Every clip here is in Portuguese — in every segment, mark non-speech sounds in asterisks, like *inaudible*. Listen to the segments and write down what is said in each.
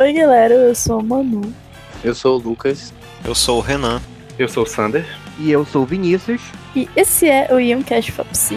Oi, galera, eu sou o Manu. Eu sou o Lucas. Eu sou o Renan. Eu sou o Sander. E eu sou o Vinícius. E esse é o Youngcast Fapsi.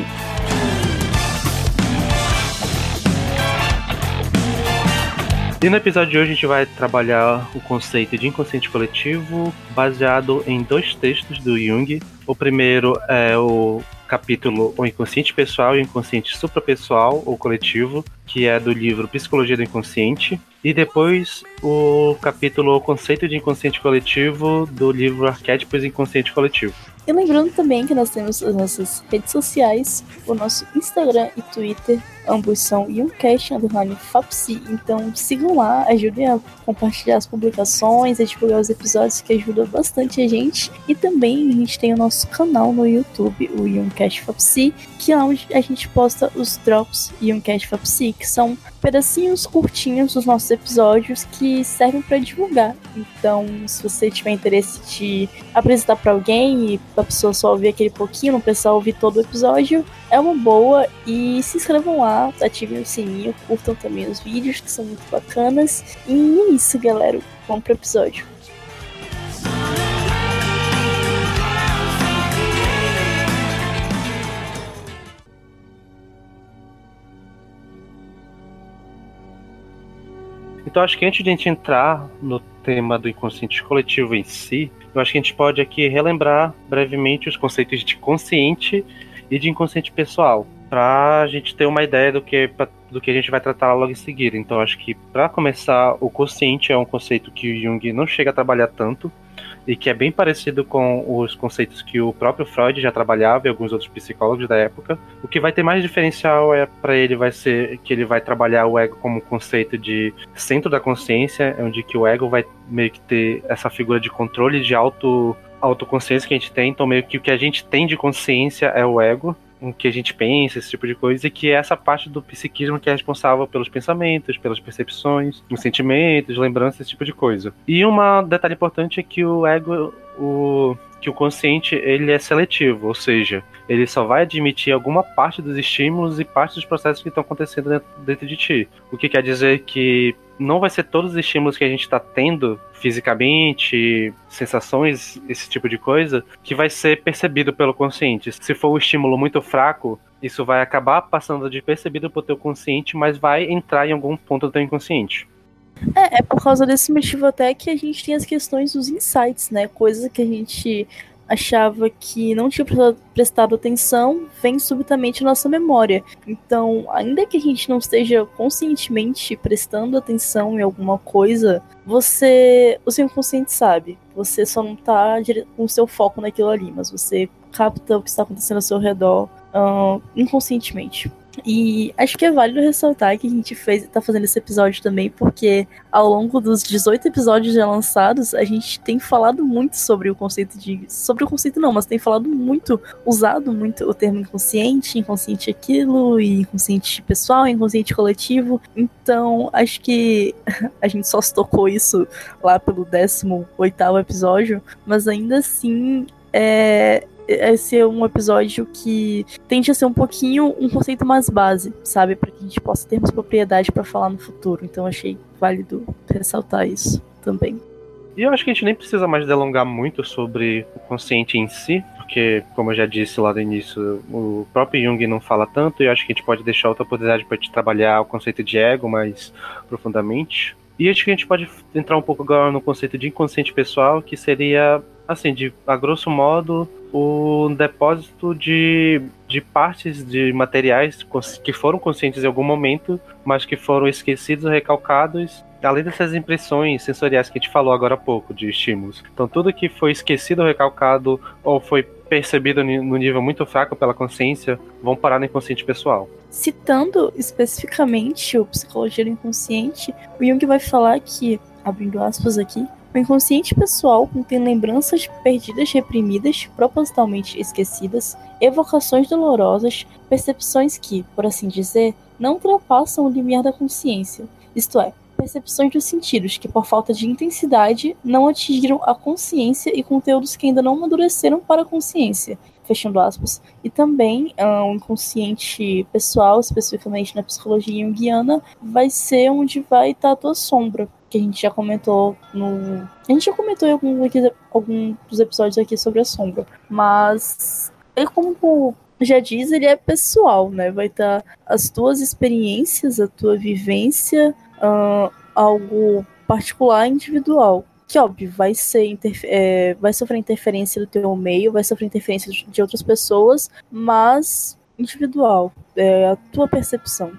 E no episódio de hoje a gente vai trabalhar o conceito de inconsciente coletivo baseado em dois textos do Jung. O primeiro é o capítulo O Inconsciente Pessoal e o Inconsciente Suprapessoal ou Coletivo, que é do livro Psicologia do Inconsciente. E depois o capítulo O Conceito de Inconsciente Coletivo do livro Arquétipos Inconsciente Coletivo. E lembrando também que nós temos as nossas redes sociais, o nosso Instagram e Twitter, ambos são Youngcast underline Fapsi, então sigam lá, ajudem a compartilhar as publicações, a divulgar os episódios, que ajuda bastante a gente. E também a gente tem o nosso canal no YouTube, o Youngcast Fapsi, que é onde a gente posta os drops Youngcast Fapsi, que são pedacinhos curtinhos dos nossos episódios que servem para divulgar. Então, se você tiver interesse de apresentar para alguém e a pessoa só ouvir aquele pouquinho, não precisar ouvir todo o episódio, é uma boa. E se inscrevam lá, ativem o sininho, curtam também os vídeos que são muito bacanas. E é isso, galera. Vamos pro episódio. Então acho que antes de a gente entrar no tema do inconsciente coletivo em si, eu acho que a gente pode aqui relembrar brevemente os conceitos de consciente e de inconsciente pessoal, para a gente ter uma ideia do que, do que a gente vai tratar logo em seguida. Então acho que para começar, o consciente é um conceito que o Jung não chega a trabalhar tanto, e que é bem parecido com os conceitos que o próprio Freud já trabalhava e alguns outros psicólogos da época. O que vai ter mais diferencial é para ele vai ser que ele vai trabalhar o ego como conceito de centro da consciência, onde que o ego vai meio que ter essa figura de controle de auto autoconsciência que a gente tem, então meio que o que a gente tem de consciência é o ego, o que a gente pensa, esse tipo de coisa, e que é essa parte do psiquismo que é responsável pelos pensamentos, pelas percepções, os sentimentos, lembranças, esse tipo de coisa. E um detalhe importante é que o ego, o que o consciente ele é seletivo, ou seja, ele só vai admitir alguma parte dos estímulos e parte dos processos que estão acontecendo dentro, dentro de ti. O que quer dizer que não vai ser todos os estímulos que a gente está tendo fisicamente, sensações, esse tipo de coisa, que vai ser percebido pelo consciente. Se for um estímulo muito fraco, isso vai acabar passando de percebido pelo teu consciente, mas vai entrar em algum ponto do teu inconsciente. É, é por causa desse motivo até que a gente tem as questões dos insights, né? Coisas que a gente achava que não tinha prestado atenção, vem subitamente à nossa memória. Então, ainda que a gente não esteja conscientemente prestando atenção em alguma coisa, você, o seu inconsciente sabe. Você só não tá com o seu foco naquilo ali, mas você capta o que está acontecendo ao seu redor uh, inconscientemente. E acho que é válido ressaltar que a gente fez, tá fazendo esse episódio também, porque ao longo dos 18 episódios já lançados, a gente tem falado muito sobre o conceito de. Sobre o conceito não, mas tem falado muito, usado muito o termo inconsciente, inconsciente aquilo, e inconsciente pessoal, inconsciente coletivo. Então, acho que *laughs* a gente só se tocou isso lá pelo 18 episódio, mas ainda assim é, é um episódio que tende a ser um pouquinho um conceito mais base, sabe? Para que a gente possa ter mais propriedade para falar no futuro. Então achei válido ressaltar isso também. E eu acho que a gente nem precisa mais delongar muito sobre o consciente em si, porque, como eu já disse lá no início, o próprio Jung não fala tanto, e eu acho que a gente pode deixar outra oportunidade para te trabalhar o conceito de ego mais profundamente. E acho que a gente pode entrar um pouco agora no conceito de inconsciente pessoal, que seria, assim, de, a grosso modo, o depósito de, de partes de materiais que foram conscientes em algum momento, mas que foram esquecidos recalcados, além dessas impressões sensoriais que a gente falou agora há pouco, de estímulos. Então, tudo que foi esquecido recalcado ou foi percebido no nível muito fraco pela consciência vão parar no inconsciente pessoal. Citando especificamente o Psicologia do Inconsciente, o Jung vai falar que, abrindo aspas aqui, o inconsciente pessoal contém lembranças perdidas, reprimidas, propositalmente esquecidas, evocações dolorosas, percepções que, por assim dizer, não ultrapassam o limiar da consciência, isto é, percepções dos sentidos que, por falta de intensidade, não atingiram a consciência e conteúdos que ainda não amadureceram para a consciência. Fechando aspas, e também o inconsciente pessoal, especificamente na psicologia junguiana, vai ser onde vai estar a tua sombra, que a gente já comentou no. A gente já comentou em algum, dos episódios aqui sobre a sombra, mas ele como já diz, ele é pessoal, né? Vai estar as tuas experiências, a tua vivência, uh, algo particular individual que óbvio vai ser é, vai sofrer interferência do teu meio, vai sofrer interferência de outras pessoas, mas individual, é a tua percepção.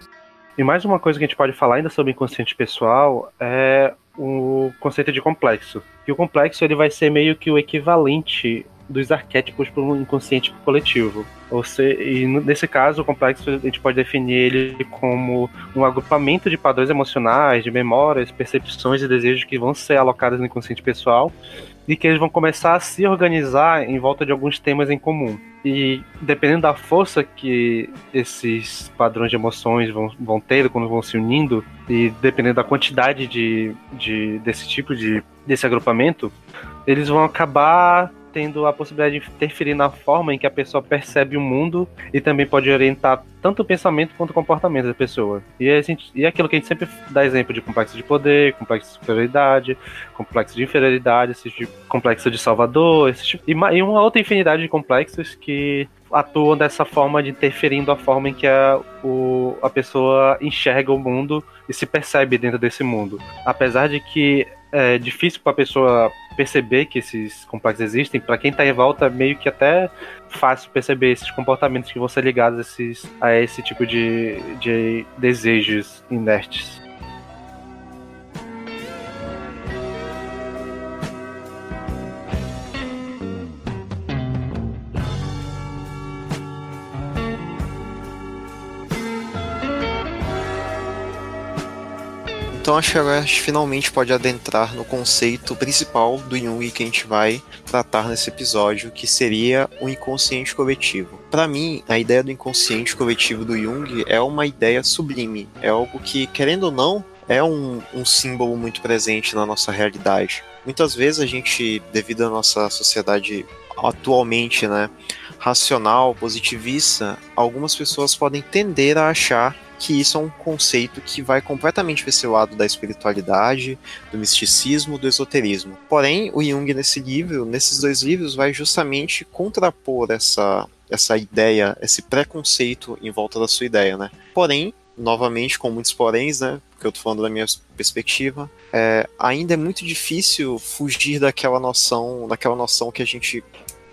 E mais uma coisa que a gente pode falar ainda sobre inconsciente pessoal é o conceito de complexo. E o complexo ele vai ser meio que o equivalente dos arquétipos para um inconsciente coletivo. Ou se, e nesse caso, o complexo a gente pode definir ele como um agrupamento de padrões emocionais, de memórias, percepções e desejos que vão ser alocados no inconsciente pessoal e que eles vão começar a se organizar em volta de alguns temas em comum. E dependendo da força que esses padrões de emoções vão, vão ter quando vão se unindo, e dependendo da quantidade de, de, desse tipo de desse agrupamento, eles vão acabar tendo a possibilidade de interferir na forma em que a pessoa percebe o mundo e também pode orientar tanto o pensamento quanto o comportamento da pessoa. E, a gente, e é aquilo que a gente sempre dá exemplo de complexo de poder, complexo de superioridade, complexo de inferioridade, esse tipo, complexo de salvador, esse tipo, e, e uma outra infinidade de complexos que atuam dessa forma de interferindo a forma em que a, o, a pessoa enxerga o mundo e se percebe dentro desse mundo. Apesar de que é difícil para a pessoa perceber que esses complexos existem. Para quem está em volta, meio que até fácil perceber esses comportamentos que vão ser ligados a, esses, a esse tipo de, de desejos inertes. Então acho que agora a gente finalmente pode adentrar no conceito principal do Jung que a gente vai tratar nesse episódio, que seria o inconsciente coletivo. Para mim, a ideia do inconsciente coletivo do Jung é uma ideia sublime, é algo que, querendo ou não, é um, um símbolo muito presente na nossa realidade. Muitas vezes a gente, devido à nossa sociedade atualmente, né, racional, positivista, algumas pessoas podem tender a achar que isso é um conceito que vai completamente para lado da espiritualidade, do misticismo, do esoterismo. Porém, o Jung nesse livro, nesses dois livros, vai justamente contrapor essa essa ideia, esse preconceito em volta da sua ideia, né? Porém, novamente com muitos poréns, né? Porque eu tô falando da minha perspectiva, é, ainda é muito difícil fugir daquela noção, daquela noção que a gente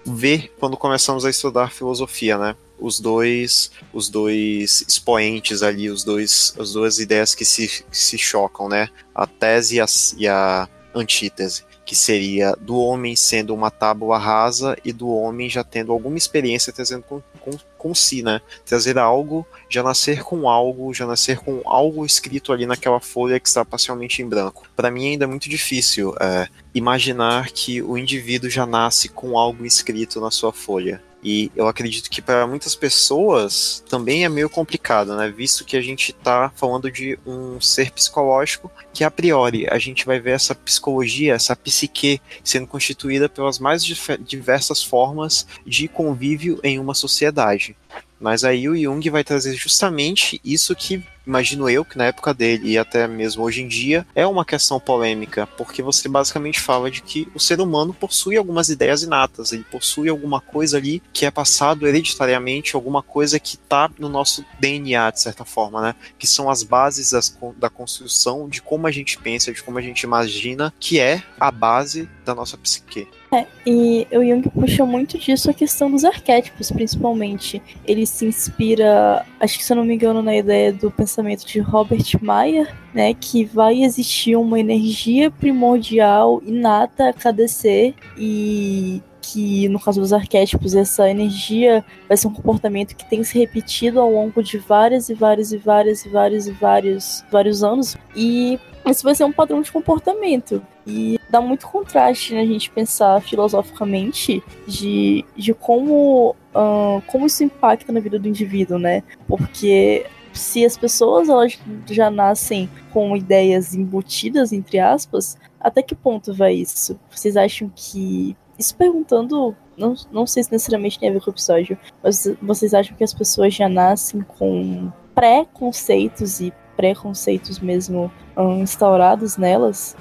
vê quando começamos a estudar filosofia, né? Os dois os dois expoentes ali, os dois as duas ideias que se, se chocam, né? A tese e a, e a antítese, que seria do homem sendo uma tábua rasa e do homem já tendo alguma experiência trazendo com, com, com si, né? Trazer algo, já nascer com algo, já nascer com algo escrito ali naquela folha que está parcialmente em branco. Para mim ainda é muito difícil é, imaginar que o indivíduo já nasce com algo escrito na sua folha. E eu acredito que para muitas pessoas também é meio complicado, né? Visto que a gente está falando de um ser psicológico que a priori a gente vai ver essa psicologia, essa psique sendo constituída pelas mais diversas formas de convívio em uma sociedade. Mas aí o Jung vai trazer justamente isso que imagino eu que na época dele e até mesmo hoje em dia é uma questão polêmica, porque você basicamente fala de que o ser humano possui algumas ideias inatas, ele possui alguma coisa ali que é passado hereditariamente, alguma coisa que está no nosso DNA de certa forma, né? Que são as bases das, da construção de como a gente pensa, de como a gente imagina, que é a base da nossa psique. É, e o Jung puxa muito disso a questão dos arquétipos, principalmente. Ele se inspira, acho que se eu não me engano, na ideia do pensamento de Robert Mayer, né, que vai existir uma energia primordial inata a cada ser e que no caso dos arquétipos essa energia vai ser um comportamento que tem se repetido ao longo de várias e várias e várias e vários e vários vários anos e esse vai ser um padrão de comportamento. E dá muito contraste né, a gente pensar filosoficamente de, de como, uh, como isso impacta na vida do indivíduo, né? Porque se as pessoas elas já nascem com ideias embutidas, entre aspas, até que ponto vai isso? Vocês acham que. Isso perguntando não, não sei se necessariamente tem a ver com o episódio, mas vocês acham que as pessoas já nascem com pré-conceitos e preconceitos mesmo um, instaurados nelas?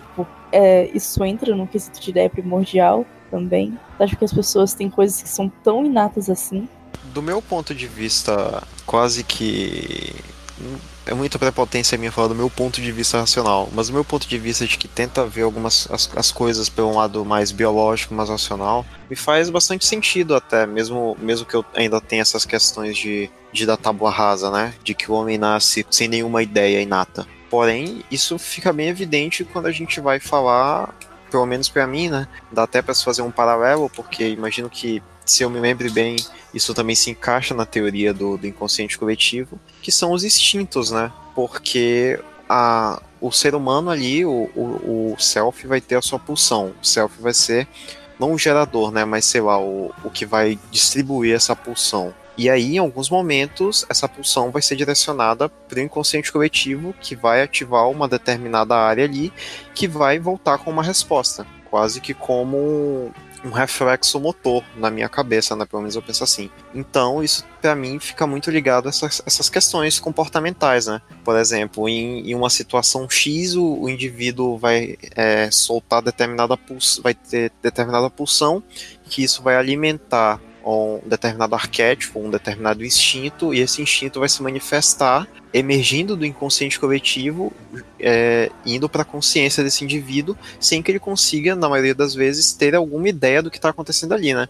É, isso entra no quesito de ideia primordial também? Acho que as pessoas têm coisas que são tão inatas assim? Do meu ponto de vista, quase que é muita prepotência minha falar do meu ponto de vista racional, mas o meu ponto de vista de que tenta ver algumas as, as coisas pelo lado mais biológico, mais racional, me faz bastante sentido até, mesmo, mesmo que eu ainda tenha essas questões de, de da tábua rasa, né? De que o homem nasce sem nenhuma ideia inata. Porém, isso fica bem evidente quando a gente vai falar, pelo menos para mim, né? Dá até para fazer um paralelo, porque imagino que se eu me lembre bem, isso também se encaixa na teoria do, do inconsciente coletivo, que são os instintos, né? Porque a, o ser humano ali, o, o, o self vai ter a sua pulsão. O self vai ser não o gerador, né? Mas sei lá, o, o que vai distribuir essa pulsão. E aí, em alguns momentos, essa pulsão vai ser direcionada para o inconsciente coletivo, que vai ativar uma determinada área ali, que vai voltar com uma resposta. Quase que como um reflexo motor na minha cabeça, né? Pelo menos eu penso assim. Então, isso para mim fica muito ligado a essas, essas questões comportamentais, né? Por exemplo, em, em uma situação X, o, o indivíduo vai é, soltar determinada pulsão, vai ter determinada pulsão, que isso vai alimentar um determinado arquétipo, um determinado instinto, e esse instinto vai se manifestar emergindo do inconsciente coletivo, é, indo para a consciência desse indivíduo, sem que ele consiga, na maioria das vezes, ter alguma ideia do que está acontecendo ali, né?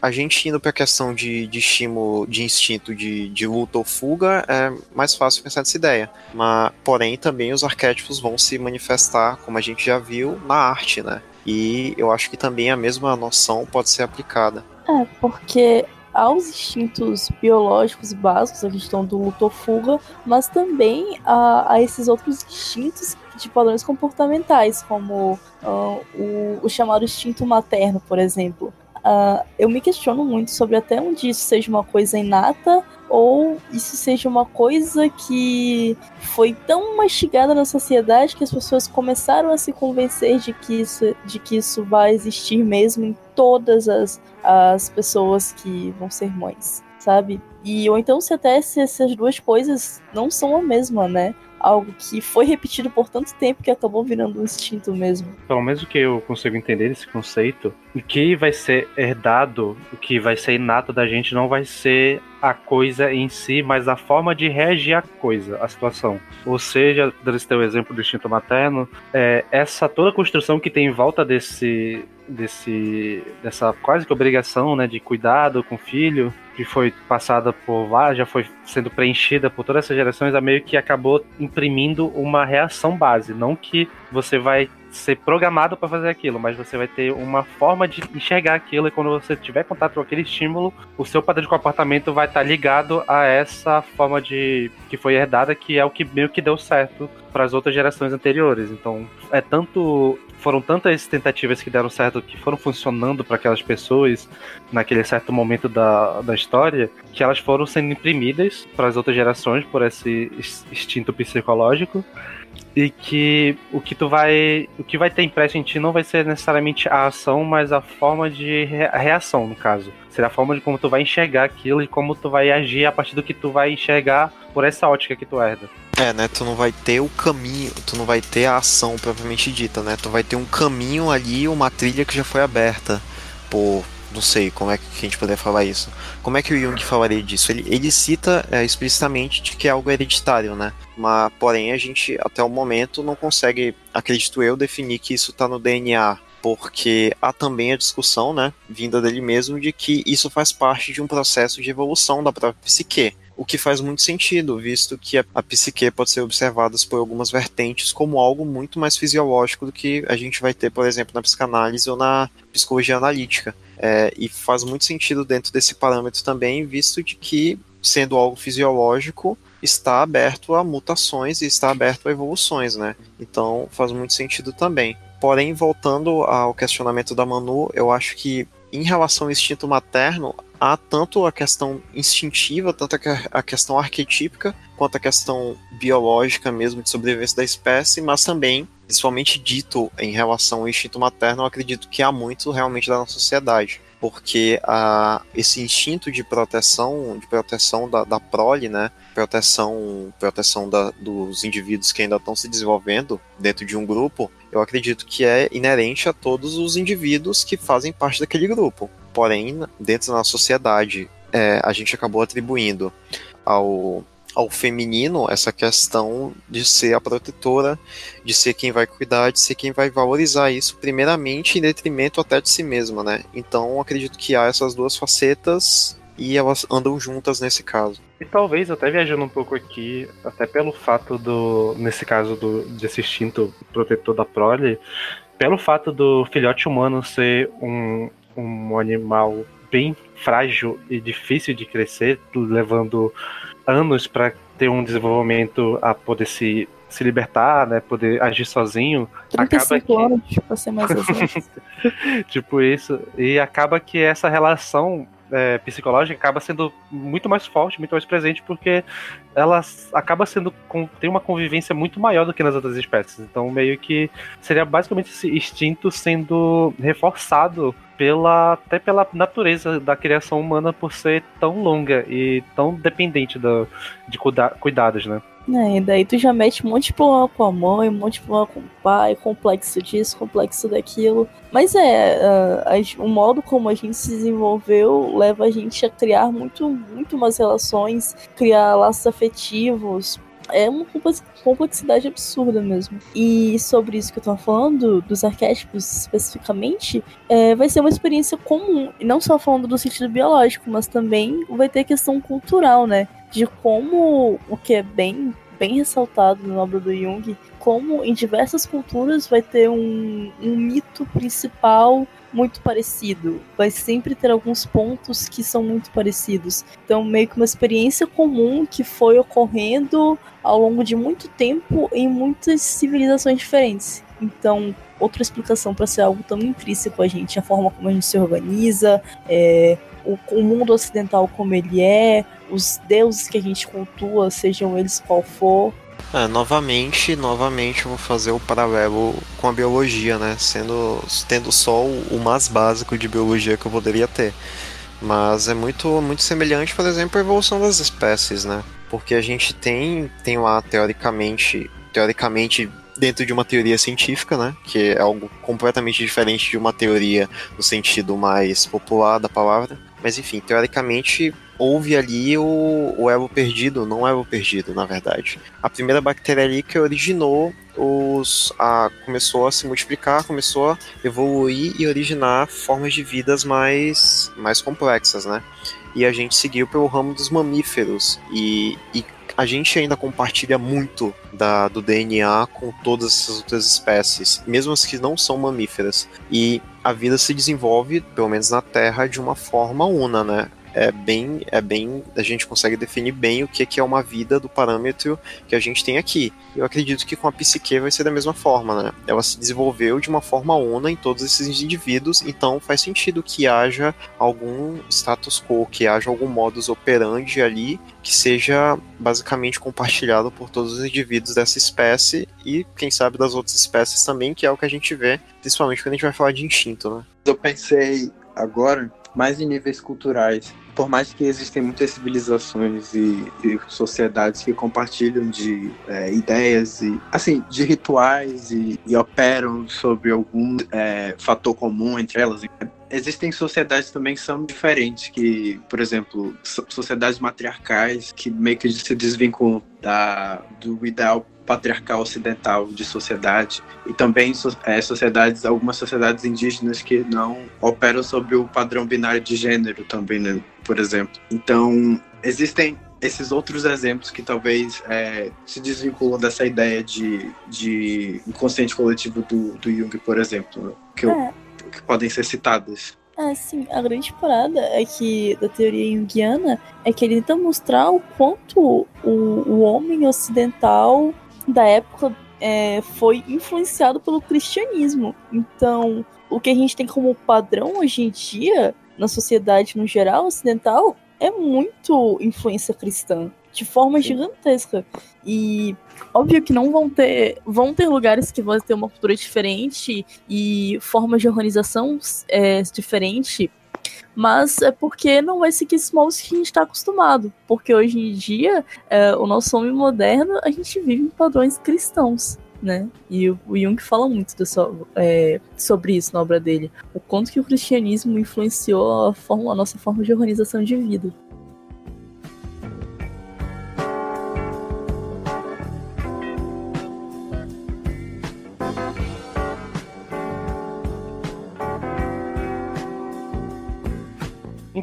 A gente indo para a questão de, de estímulo, de instinto de, de luta ou fuga, é mais fácil pensar nessa ideia. Mas, porém, também os arquétipos vão se manifestar, como a gente já viu, na arte, né? E eu acho que também a mesma noção pode ser aplicada. É, porque aos instintos biológicos básicos, a questão do luto ou fuga, mas também a, a esses outros instintos de padrões comportamentais, como uh, o, o, chamado instinto materno, por exemplo. Uh, eu me questiono muito sobre até onde isso seja uma coisa inata ou isso seja uma coisa que foi tão mastigada na sociedade que as pessoas começaram a se convencer de que isso, de que isso vai existir mesmo em todas as, as pessoas que vão ser mães, sabe? E ou então se até se essas duas coisas não são a mesma, né? Algo que foi repetido por tanto tempo que acabou virando um instinto mesmo. Pelo menos o que eu consigo entender desse conceito, o que vai ser herdado, o que vai ser inato da gente não vai ser a coisa em si, mas a forma de reagir à coisa, à situação. Ou seja, desse teu exemplo do instinto materno, é, essa toda a construção que tem em volta desse desse dessa quase que obrigação, né, de cuidado com o filho, que foi passada por várias, já foi sendo preenchida por todas essas gerações, a meio que acabou imprimindo uma reação base, não que você vai ser programado para fazer aquilo, mas você vai ter uma forma de enxergar aquilo e quando você tiver contato com aquele estímulo, o seu padrão de comportamento vai estar tá ligado a essa forma de que foi herdada, que é o que meio que deu certo para as outras gerações anteriores. Então, é tanto foram tantas tentativas que deram certo, que foram funcionando para aquelas pessoas naquele certo momento da, da história, que elas foram sendo imprimidas para as outras gerações por esse instinto psicológico e que o que tu vai o que vai ter impresso em ti não vai ser necessariamente a ação, mas a forma de reação no caso. Será a forma de como tu vai enxergar aquilo e como tu vai agir a partir do que tu vai enxergar por essa ótica que tu herda. É, né? Tu não vai ter o caminho, tu não vai ter a ação propriamente dita, né? Tu vai ter um caminho ali, uma trilha que já foi aberta por não sei como é que a gente poderia falar isso. Como é que o Jung falaria disso? Ele, ele cita é, explicitamente de que é algo hereditário, né? Mas, porém, a gente, até o momento, não consegue, acredito eu, definir que isso está no DNA. Porque há também a discussão, né, vinda dele mesmo, de que isso faz parte de um processo de evolução da própria psique o que faz muito sentido, visto que a, a psique pode ser observada por algumas vertentes como algo muito mais fisiológico do que a gente vai ter, por exemplo, na psicanálise ou na psicologia analítica. É, e faz muito sentido dentro desse parâmetro também, visto de que, sendo algo fisiológico, está aberto a mutações e está aberto a evoluções, né? Então faz muito sentido também. Porém, voltando ao questionamento da Manu, eu acho que em relação ao instinto materno, há tanto a questão instintiva, tanto a questão arquetípica, quanto a questão biológica mesmo de sobrevivência da espécie, mas também, principalmente dito em relação ao instinto materno, eu acredito que há muito realmente da nossa sociedade. porque a, esse instinto de proteção, de proteção da, da prole, né, proteção, proteção da, dos indivíduos que ainda estão se desenvolvendo dentro de um grupo, eu acredito que é inerente a todos os indivíduos que fazem parte daquele grupo. Porém, dentro da sociedade, é, a gente acabou atribuindo ao ao feminino essa questão de ser a protetora, de ser quem vai cuidar, de ser quem vai valorizar isso, primeiramente em detrimento até de si mesma, né? Então acredito que há essas duas facetas e elas andam juntas nesse caso. E talvez, até viajando um pouco aqui, até pelo fato do, nesse caso do, desse instinto protetor da prole, pelo fato do filhote humano ser um, um animal bem frágil e difícil de crescer, levando anos para ter um desenvolvimento a poder se, se libertar, né? Poder agir sozinho. 35 acaba que... anos, pra ser mais *laughs* tipo isso. E acaba que essa relação é, psicológica acaba sendo muito mais forte, muito mais presente, porque ela acaba sendo tem uma convivência muito maior do que nas outras espécies. Então, meio que seria basicamente esse instinto sendo reforçado pela até pela natureza da criação humana por ser tão longa e tão dependente do, de cuida, cuidados, né? É, e daí tu já mete um monte de problema com a mãe, um monte de problema com o pai, complexo disso, complexo daquilo. Mas é, uh, o modo como a gente se desenvolveu leva a gente a criar muito, muito mais relações, criar laços afetivos, é uma complexidade absurda mesmo. E sobre isso que eu tô falando, dos arquétipos especificamente, é, vai ser uma experiência comum. E não só falando do sentido biológico, mas também vai ter questão cultural, né? De como o que é bem bem ressaltado na obra do Jung, como em diversas culturas vai ter um, um mito principal muito parecido. Vai sempre ter alguns pontos que são muito parecidos. Então, meio que uma experiência comum que foi ocorrendo ao longo de muito tempo em muitas civilizações diferentes. Então, outra explicação para ser algo tão intrínseco a gente, a forma como a gente se organiza, é, o, o, mundo ocidental como ele é, os deuses que a gente cultua, sejam eles qual for, é, novamente, novamente vou fazer o paralelo com a biologia, né? Sendo, tendo só o, o mais básico de biologia que eu poderia ter. Mas é muito, muito semelhante, por exemplo, à evolução das espécies, né? Porque a gente tem, tem lá, teoricamente, teoricamente dentro de uma teoria científica, né? Que é algo completamente diferente de uma teoria no sentido mais popular da palavra. Mas enfim, teoricamente houve ali o, o elo perdido, não elo perdido, na verdade. A primeira bactéria ali que originou os. A, começou a se multiplicar, começou a evoluir e originar formas de vidas mais, mais complexas, né? E a gente seguiu pelo ramo dos mamíferos. E, e a gente ainda compartilha muito da, do DNA com todas essas outras espécies, mesmo as que não são mamíferas. E a vida se desenvolve, pelo menos na Terra, de uma forma una, né? É bem, é bem, a gente consegue definir bem o que, que é uma vida do parâmetro que a gente tem aqui. Eu acredito que com a psique vai ser da mesma forma, né? Ela se desenvolveu de uma forma una em todos esses indivíduos, então faz sentido que haja algum status quo, que haja algum modus operandi ali que seja basicamente compartilhado por todos os indivíduos dessa espécie e quem sabe das outras espécies também, que é o que a gente vê, principalmente quando a gente vai falar de instinto, né? Eu pensei agora mais em níveis culturais. Por mais que existem muitas civilizações e, e sociedades que compartilham de é, ideias e assim de rituais e, e operam sobre algum é, fator comum entre elas, existem sociedades também que são diferentes, que, por exemplo, sociedades matriarcais que meio que se desvinculam da, do ideal patriarcal ocidental de sociedade e também é, sociedades, algumas sociedades indígenas que não operam sobre o padrão binário de gênero também, né, por exemplo. Então, existem esses outros exemplos que talvez é, se desvinculam dessa ideia de, de inconsciente coletivo do, do Jung, por exemplo, que, eu, é. que podem ser citados. É, sim, a grande parada é que da teoria junguiana é que ele tenta mostrar o quanto o, o homem ocidental da época é, foi influenciado pelo cristianismo. Então, o que a gente tem como padrão hoje em dia, na sociedade no geral ocidental, é muito influência cristã, de forma Sim. gigantesca. E óbvio que não vão ter. Vão ter lugares que vão ter uma cultura diferente e formas de organização é, diferente. Mas é porque não vai seguir esses moldes que a gente está acostumado. Porque hoje em dia, é, o nosso homem moderno, a gente vive em padrões cristãos. Né? E o, Jung fala muito é, sobre isso na obra dele. O quanto que o cristianismo influenciou a, forma, a nossa forma de organização de vida.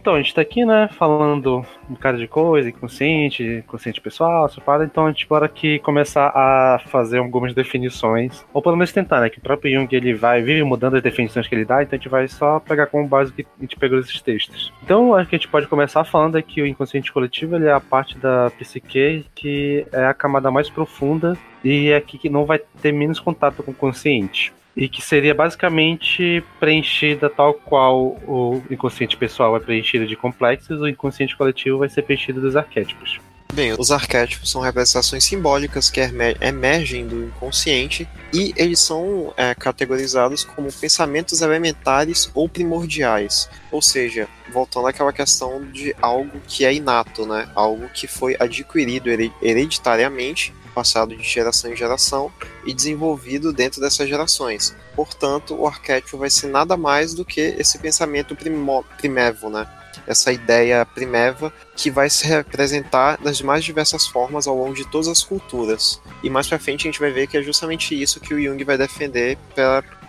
Então, a gente tá aqui, né, falando um bocado de coisa, inconsciente, consciente pessoal, separado, então a gente bora aqui começar a fazer algumas definições, ou pelo menos tentar, né, que o próprio Jung, ele vai, vive mudando as definições que ele dá, então a gente vai só pegar como base que a gente pegou esses textos. Então, acho que a gente pode começar falando é que o inconsciente coletivo, ele é a parte da psique que é a camada mais profunda e é aqui que não vai ter menos contato com o consciente e que seria basicamente preenchida tal qual o inconsciente pessoal é preenchido de complexos, o inconsciente coletivo vai ser preenchido dos arquétipos. Bem, os arquétipos são representações simbólicas que emergem do inconsciente e eles são é, categorizados como pensamentos elementares ou primordiais. Ou seja, voltando àquela questão de algo que é inato, né? Algo que foi adquirido hereditariamente passado de geração em geração e desenvolvido dentro dessas gerações. Portanto, o arquétipo vai ser nada mais do que esse pensamento primevo, né? Essa ideia primeva que vai se representar das mais diversas formas ao longo de todas as culturas. E mais para frente a gente vai ver que é justamente isso que o Jung vai defender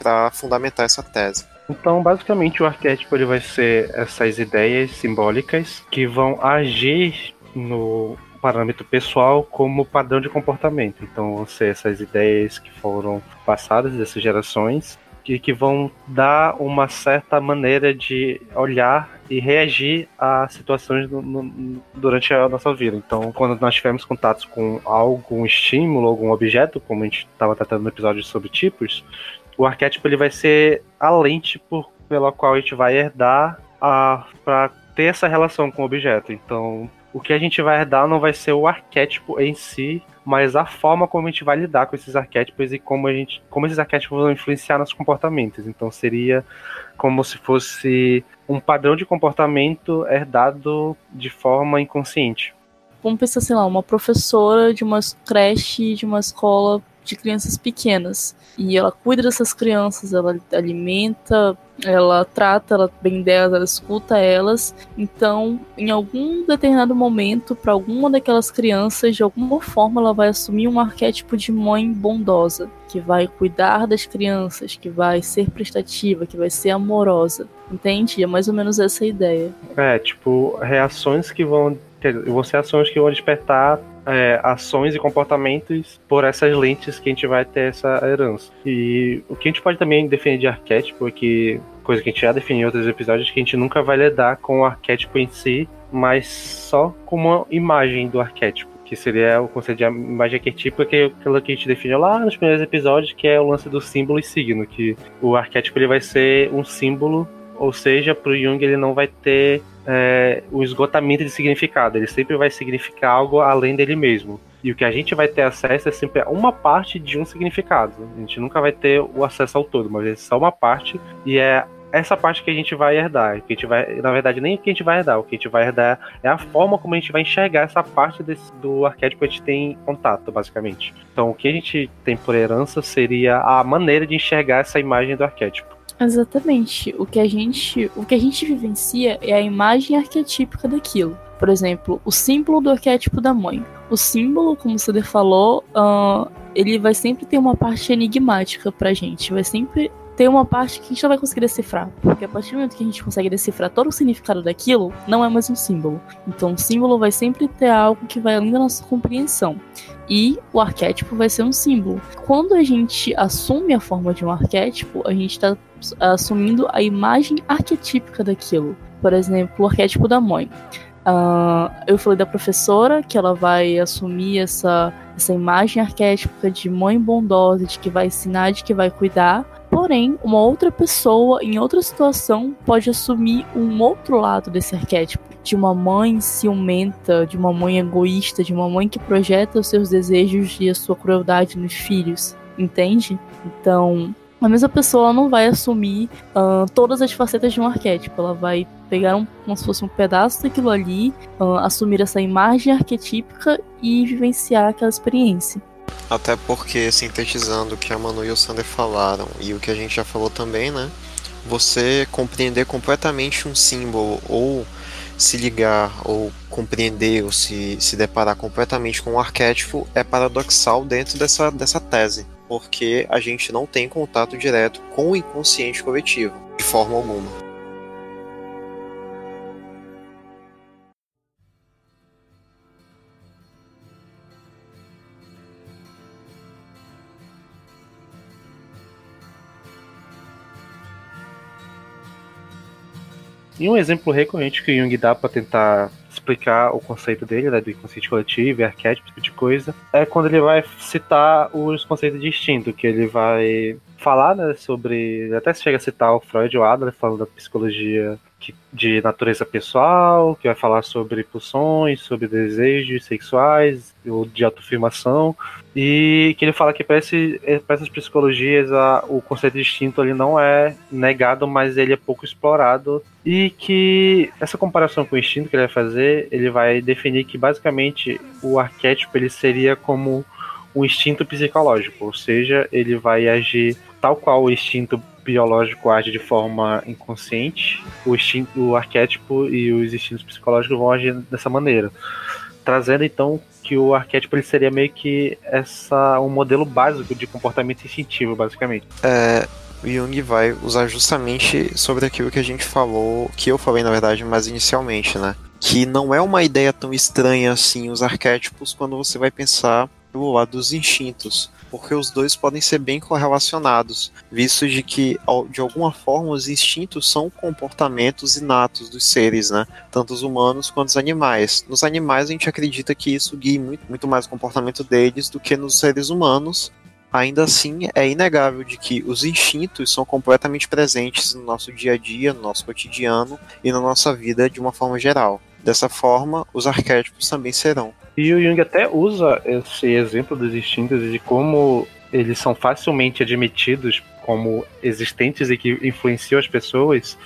para fundamentar essa tese. Então, basicamente, o arquétipo ele vai ser essas ideias simbólicas que vão agir no parâmetro pessoal como padrão de comportamento. Então, vão ser essas ideias que foram passadas dessas gerações que, que vão dar uma certa maneira de olhar e reagir a situações no, no, durante a nossa vida. Então, quando nós tivermos contatos com algum estímulo, algum objeto, como a gente estava tratando no episódio sobre tipos, o arquétipo ele vai ser a lente por, pela qual a gente vai herdar para ter essa relação com o objeto. Então, o que a gente vai herdar não vai ser o arquétipo em si, mas a forma como a gente vai lidar com esses arquétipos e como a gente, como esses arquétipos vão influenciar nos comportamentos. Então seria como se fosse um padrão de comportamento herdado de forma inconsciente. Vamos pensar, sei lá, uma professora de uma creche, de uma escola de crianças pequenas. E ela cuida dessas crianças, ela alimenta, ela trata ela bem delas, ela escuta elas. Então, em algum determinado momento, para alguma daquelas crianças, de alguma forma, ela vai assumir um arquétipo de mãe bondosa, que vai cuidar das crianças, que vai ser prestativa, que vai ser amorosa. Entende? É mais ou menos essa a ideia. É, tipo, reações que vão vão ser ações que vão despertar é, ações e comportamentos por essas lentes que a gente vai ter essa herança. E o que a gente pode também definir de arquétipo é que, coisa que a gente já definiu em outros episódios, que a gente nunca vai lidar com o arquétipo em si, mas só com uma imagem do arquétipo que seria o conceito de imagem arquetípica, que é aquilo que a gente definiu lá nos primeiros episódios, que é o lance do símbolo e signo, que o arquétipo ele vai ser um símbolo, ou seja, para o Jung ele não vai ter é, o esgotamento de significado. Ele sempre vai significar algo além dele mesmo. E o que a gente vai ter acesso é sempre uma parte de um significado. A gente nunca vai ter o acesso ao todo, mas é só uma parte e é essa parte que a gente vai herdar. Que a gente vai, na verdade, nem o que a gente vai herdar. O que a gente vai herdar é a forma como a gente vai enxergar essa parte desse, do arquétipo que a gente tem em contato, basicamente. Então, o que a gente tem por herança seria a maneira de enxergar essa imagem do arquétipo. Exatamente. O que a gente, o que a gente vivencia é a imagem arquetípica daquilo. Por exemplo, o símbolo do arquétipo da mãe. O símbolo, como Ceder falou, uh, ele vai sempre ter uma parte enigmática pra gente. Vai sempre ter uma parte que a gente não vai conseguir decifrar. Porque a partir do momento que a gente consegue decifrar todo o significado daquilo, não é mais um símbolo. Então o símbolo vai sempre ter algo que vai além da nossa compreensão. E o arquétipo vai ser um símbolo. Quando a gente assume a forma de um arquétipo, a gente está assumindo a imagem arquetípica daquilo. Por exemplo, o arquétipo da mãe. Uh, eu falei da professora que ela vai assumir essa, essa imagem arquétipica de mãe bondosa, de que vai ensinar, de que vai cuidar. Porém, uma outra pessoa, em outra situação, pode assumir um outro lado desse arquétipo. De uma mãe ciumenta, de uma mãe egoísta, de uma mãe que projeta os seus desejos e a sua crueldade nos filhos. Entende? Então, a mesma pessoa não vai assumir uh, todas as facetas de um arquétipo. Ela vai pegar um, como se fosse um pedaço daquilo ali, uh, assumir essa imagem arquetípica e vivenciar aquela experiência. Até porque, sintetizando o que a Manu e o Sander falaram e o que a gente já falou também, né? Você compreender completamente um símbolo ou se ligar ou compreender ou se, se deparar completamente com um arquétipo é paradoxal dentro dessa, dessa tese porque a gente não tem contato direto com o inconsciente coletivo, de forma alguma. E um exemplo recorrente que Jung dá para tentar explicar o conceito dele, né, do inconsciente coletivo e arquétipo, tipo de coisa, é quando ele vai citar os conceitos de instinto, que ele vai falar, né, sobre, até chega a citar o Freud ou Adler falando da psicologia de natureza pessoal, que vai falar sobre pulsões, sobre desejos sexuais ou de autoafirmação, e que ele fala que para, esse, para essas psicologias a, o conceito de instinto ali não é negado, mas ele é pouco explorado, e que essa comparação com o instinto que ele vai fazer, ele vai definir que basicamente o arquétipo ele seria como um instinto psicológico, ou seja, ele vai agir tal qual o instinto biológico age de forma inconsciente, o, instinto, o arquétipo e os instintos psicológicos vão agir dessa maneira. Trazendo então que o arquétipo ele seria meio que essa um modelo básico de comportamento instintivo, basicamente. É, Jung vai usar justamente sobre aquilo que a gente falou, que eu falei na verdade mais inicialmente, né? Que não é uma ideia tão estranha assim os arquétipos quando você vai pensar pelo lado dos instintos porque os dois podem ser bem correlacionados, visto de que, de alguma forma, os instintos são comportamentos inatos dos seres, né? Tanto os humanos quanto os animais. Nos animais, a gente acredita que isso guia muito, muito mais o comportamento deles do que nos seres humanos. Ainda assim, é inegável de que os instintos são completamente presentes no nosso dia a dia, no nosso cotidiano e na nossa vida de uma forma geral. Dessa forma, os arquétipos também serão. E o Jung até usa esse exemplo dos instintos de como eles são facilmente admitidos como existentes e que influenciam as pessoas,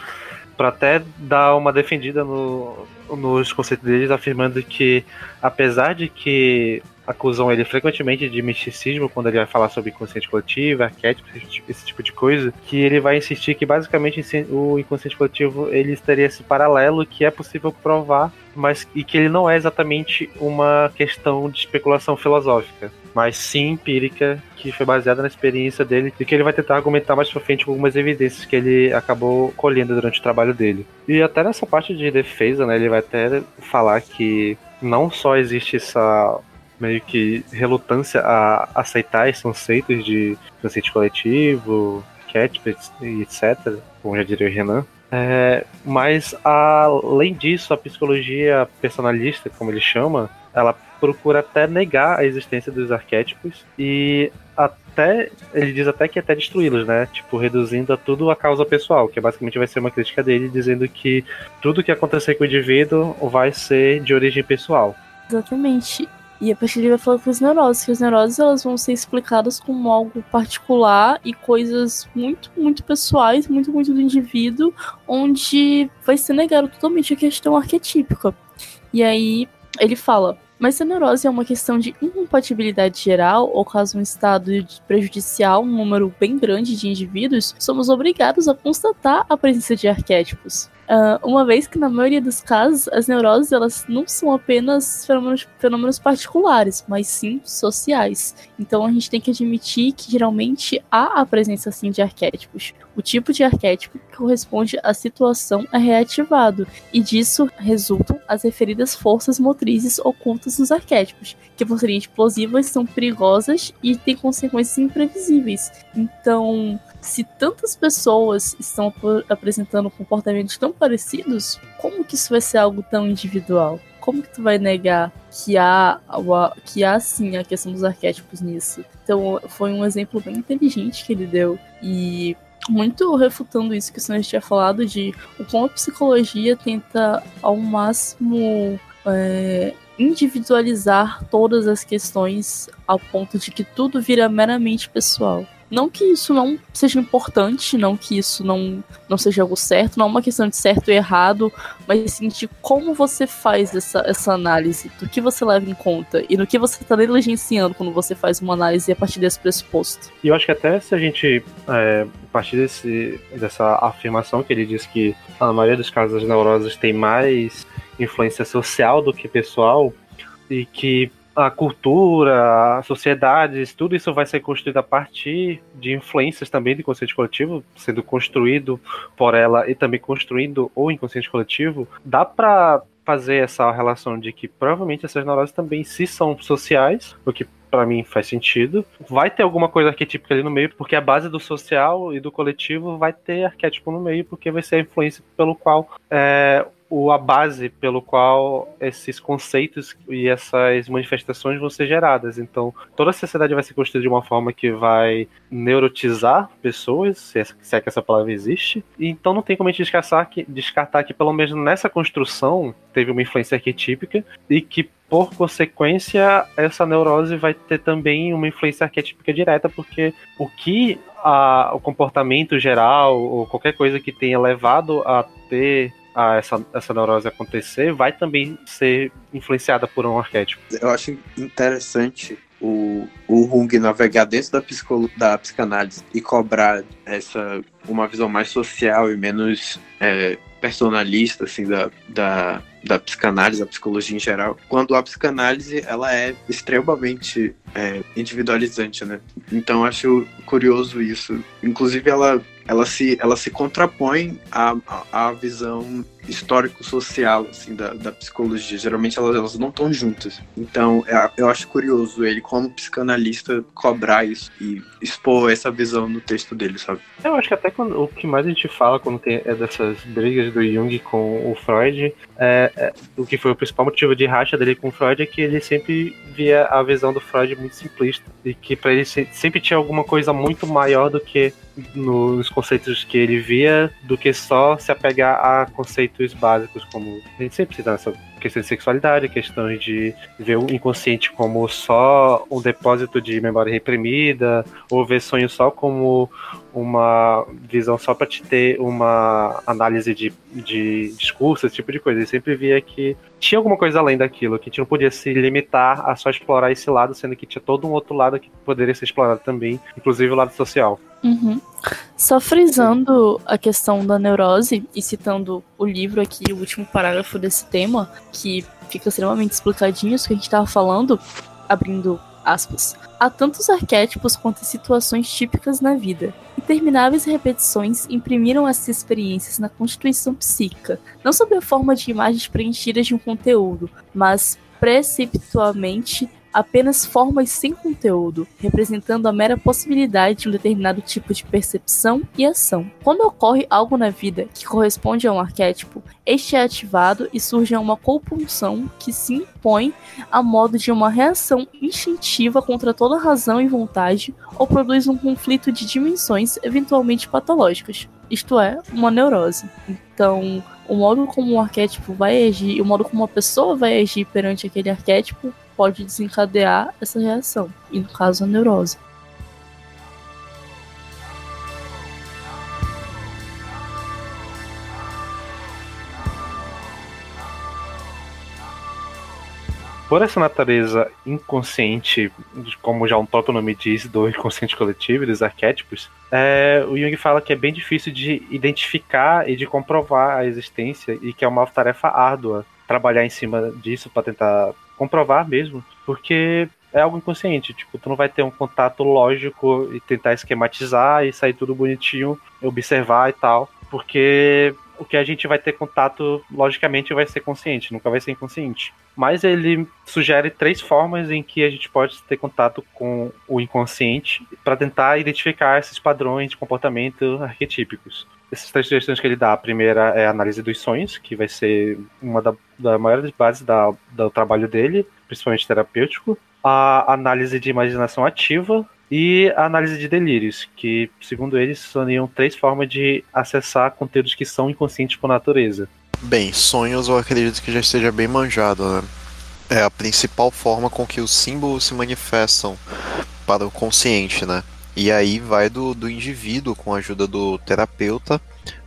para até dar uma defendida no, nos conceitos deles, afirmando que, apesar de que acusam ele frequentemente de misticismo quando ele vai falar sobre inconsciente coletivo, arquétipo, esse tipo de coisa, que ele vai insistir que basicamente o inconsciente coletivo ele estaria esse paralelo que é possível provar, mas e que ele não é exatamente uma questão de especulação filosófica, mas sim empírica, que foi baseada na experiência dele e que ele vai tentar argumentar mais pra frente com algumas evidências que ele acabou colhendo durante o trabalho dele. E até nessa parte de defesa, né, ele vai até falar que não só existe essa meio que relutância a aceitar esses conceitos de consciente coletivo, catch e etc., como já diria o Renan. É, mas além disso, a psicologia personalista, como ele chama, ela procura até negar a existência dos arquétipos e até ele diz até que até destruí-los, né? Tipo, reduzindo a tudo a causa pessoal, que basicamente vai ser uma crítica dele dizendo que tudo que acontecer com o indivíduo vai ser de origem pessoal. Exatamente. E a partir daí vai falar com as neuroses, que as neuroses elas vão ser explicadas como algo particular e coisas muito, muito pessoais, muito, muito do indivíduo, onde vai ser negado totalmente a questão arquetípica. E aí ele fala, mas se a neurose é uma questão de incompatibilidade geral, ou caso um estado prejudicial, um número bem grande de indivíduos, somos obrigados a constatar a presença de arquétipos. Uh, uma vez que na maioria dos casos as neuroses elas não são apenas fenômenos, fenômenos particulares, mas sim sociais. Então a gente tem que admitir que geralmente há a presença assim de arquétipos. O tipo de arquétipo que corresponde à situação é reativado, e disso resultam as referidas forças motrizes ocultas dos arquétipos, que por serem explosivas são perigosas e têm consequências imprevisíveis. Então, se tantas pessoas estão apresentando comportamentos tão parecidos, como que isso vai ser algo tão individual? Como que tu vai negar que há, que há sim a questão dos arquétipos nisso? Então foi um exemplo bem inteligente que ele deu e muito refutando isso que o senhor tinha falado de o como a psicologia tenta ao máximo é, individualizar todas as questões ao ponto de que tudo vira meramente pessoal. Não que isso não seja importante, não que isso não, não seja algo certo, não é uma questão de certo e errado, mas sim de como você faz essa, essa análise, do que você leva em conta e no que você está negligenciando quando você faz uma análise a partir desse pressuposto. E eu acho que até se a gente, é, a partir desse, dessa afirmação que ele diz que a maioria dos casos das neuroses tem mais influência social do que pessoal, e que a cultura, as sociedades, tudo isso vai ser construído a partir de influências também do inconsciente coletivo, sendo construído por ela e também construindo o inconsciente coletivo, dá para fazer essa relação de que provavelmente essas neuroses também se são sociais, o que para mim faz sentido. Vai ter alguma coisa arquetípica ali no meio, porque a base do social e do coletivo vai ter arquétipo no meio, porque vai ser a influência pelo qual é, o, a base pelo qual esses conceitos e essas manifestações vão ser geradas. Então, toda a sociedade vai ser construída de uma forma que vai neurotizar pessoas, se é, se é que essa palavra existe. E, então, não tem como a gente descartar que, descartar que, pelo menos nessa construção, teve uma influência arquetípica e que por consequência, essa neurose vai ter também uma influência arquetípica direta, porque o que a, o comportamento geral, ou qualquer coisa que tenha levado a ter a essa, essa neurose acontecer, vai também ser influenciada por um arquétipo. Eu acho interessante o, o Jung navegar dentro da, psicolo, da psicanálise e cobrar essa uma visão mais social e menos é, personalista assim da, da, da psicanálise, da psicologia em geral, quando a psicanálise ela é extremamente é, individualizante, né? Então acho curioso isso. Inclusive ela ela se, ela se contrapõe à, à visão histórico-social assim, da, da psicologia. Geralmente elas, elas não estão juntas. Então é, eu acho curioso ele, como psicanalista, cobrar isso e expor essa visão no texto dele, sabe? Eu acho que até quando, o que mais a gente fala quando tem é dessas brigas do Jung com o Freud, é, é, o que foi o principal motivo de racha dele com o Freud é que ele sempre via a visão do Freud muito simplista e que para ele sempre tinha alguma coisa muito maior do que nos conceitos que ele via do que só se apegar a conceitos básicos, como a gente sempre cita nessa questão de sexualidade, questões de ver o inconsciente como só um depósito de memória reprimida, ou ver sonho só como uma visão só para te ter uma análise de, de discurso, esse tipo de coisa. Ele sempre via que tinha alguma coisa além daquilo, que a gente não podia se limitar a só explorar esse lado, sendo que tinha todo um outro lado que poderia ser explorado também, inclusive o lado social. Uhum. Só frisando a questão da neurose e citando o livro aqui, o último parágrafo desse tema, que fica extremamente explicadinho isso que a gente estava falando, abrindo aspas. Há tantos arquétipos quanto situações típicas na vida. Intermináveis repetições imprimiram essas experiências na constituição psíquica, não sob a forma de imagens preenchidas de um conteúdo, mas preceptualmente apenas formas sem conteúdo, representando a mera possibilidade de um determinado tipo de percepção e ação. Quando ocorre algo na vida que corresponde a um arquétipo, este é ativado e surge uma compulsão que se impõe a modo de uma reação instintiva contra toda razão e vontade ou produz um conflito de dimensões eventualmente patológicas, isto é, uma neurose. Então, o modo como um arquétipo vai agir, o modo como uma pessoa vai agir perante aquele arquétipo pode desencadear essa reação, e no caso a neurose. por essa natureza inconsciente, como já um próprio nome diz, do inconsciente coletivo, dos arquétipos, é, o Jung fala que é bem difícil de identificar e de comprovar a existência e que é uma tarefa árdua trabalhar em cima disso para tentar comprovar mesmo, porque é algo inconsciente, tipo, tu não vai ter um contato lógico e tentar esquematizar e sair tudo bonitinho, observar e tal, porque o que a gente vai ter contato, logicamente, vai ser consciente, nunca vai ser inconsciente. Mas ele sugere três formas em que a gente pode ter contato com o inconsciente para tentar identificar esses padrões de comportamento arquetípicos. Essas três sugestões que ele dá, a primeira é a análise dos sonhos, que vai ser uma da, da bases da, do trabalho dele, principalmente terapêutico. A análise de imaginação ativa, e a análise de delírios, que, segundo eles, seriam três formas de acessar conteúdos que são inconscientes por natureza. Bem, sonhos eu acredito que já esteja bem manjado, né? É a principal forma com que os símbolos se manifestam para o consciente, né? E aí vai do, do indivíduo, com a ajuda do terapeuta,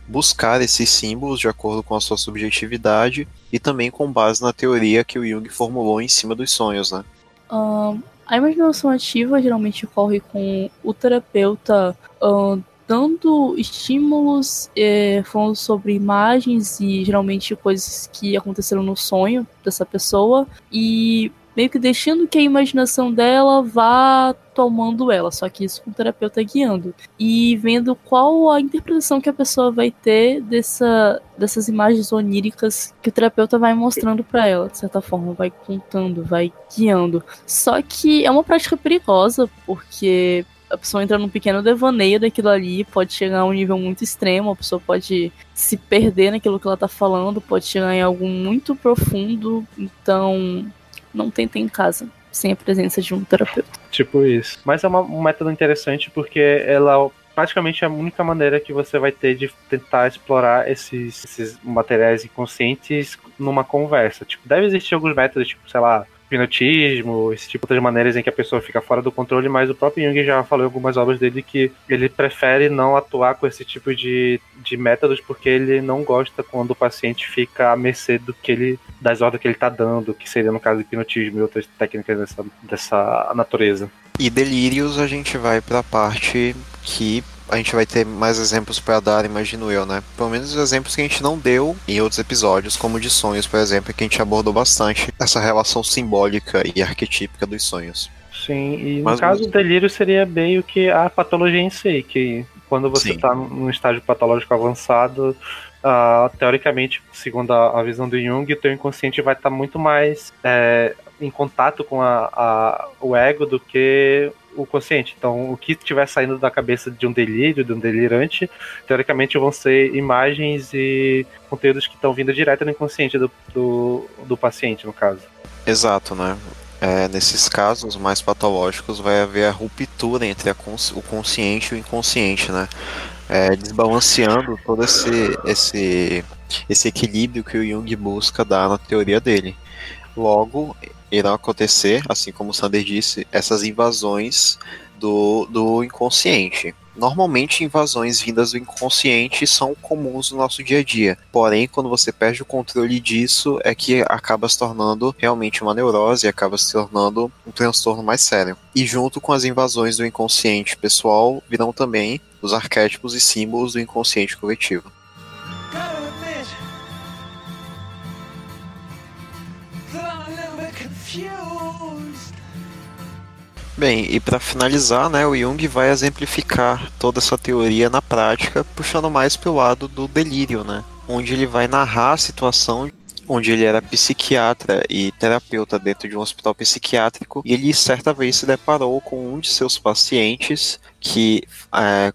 buscar esses símbolos de acordo com a sua subjetividade e também com base na teoria que o Jung formulou em cima dos sonhos, né? Uh, a imaginação ativa geralmente ocorre com o terapeuta uh, dando estímulos, eh, falando sobre imagens e geralmente coisas que aconteceram no sonho dessa pessoa. E meio que deixando que a imaginação dela vá tomando ela, só que isso com o terapeuta guiando e vendo qual a interpretação que a pessoa vai ter dessa, dessas imagens oníricas que o terapeuta vai mostrando para ela, de certa forma, vai contando, vai guiando. Só que é uma prática perigosa, porque a pessoa entra num pequeno devaneio daquilo ali, pode chegar a um nível muito extremo, a pessoa pode se perder naquilo que ela tá falando, pode chegar em algo muito profundo, então não tentem em casa sem a presença de um terapeuta. Tipo isso. Mas é uma, um método interessante porque ela praticamente é a única maneira que você vai ter de tentar explorar esses, esses materiais inconscientes numa conversa. Tipo, deve existir alguns métodos, tipo, sei lá, hipnotismo, esse tipo de maneiras em que a pessoa fica fora do controle, mas o próprio Jung já falou em algumas obras dele que ele prefere não atuar com esse tipo de, de métodos porque ele não gosta quando o paciente fica à mercê do que ele, das ordens que ele está dando, que seria no caso hipnotismo e outras técnicas dessa, dessa natureza. E delírios a gente vai para a parte que a gente vai ter mais exemplos para dar, imagino eu, né? Pelo menos os exemplos que a gente não deu em outros episódios, como de sonhos, por exemplo, que a gente abordou bastante essa relação simbólica e arquetípica dos sonhos. Sim, e no Mas, caso, o delírio seria meio que a patologia em si, que quando você está num estágio patológico avançado, uh, teoricamente, segundo a, a, visão do Jung, o teu inconsciente vai estar tá muito mais é, em contato com a, a, o ego do que o consciente. Então, o que estiver saindo da cabeça de um delírio, de um delirante, teoricamente vão ser imagens e conteúdos que estão vindo direto no inconsciente do, do, do paciente, no caso. Exato, né? É, nesses casos mais patológicos vai haver a ruptura entre a cons o consciente e o inconsciente, né? É, desbalanceando todo esse, esse, esse equilíbrio que o Jung busca dar na teoria dele. Logo, irão acontecer, assim como o Sander disse, essas invasões do, do inconsciente. Normalmente, invasões vindas do inconsciente são comuns no nosso dia a dia. Porém, quando você perde o controle disso, é que acaba se tornando realmente uma neurose, acaba se tornando um transtorno mais sério. E junto com as invasões do inconsciente pessoal, virão também os arquétipos e símbolos do inconsciente coletivo. Bem, e para finalizar, né, o Jung vai exemplificar toda essa teoria na prática, puxando mais pelo lado do delírio, né, onde ele vai narrar a situação onde ele era psiquiatra e terapeuta dentro de um hospital psiquiátrico, e ele certa vez se deparou com um de seus pacientes que é,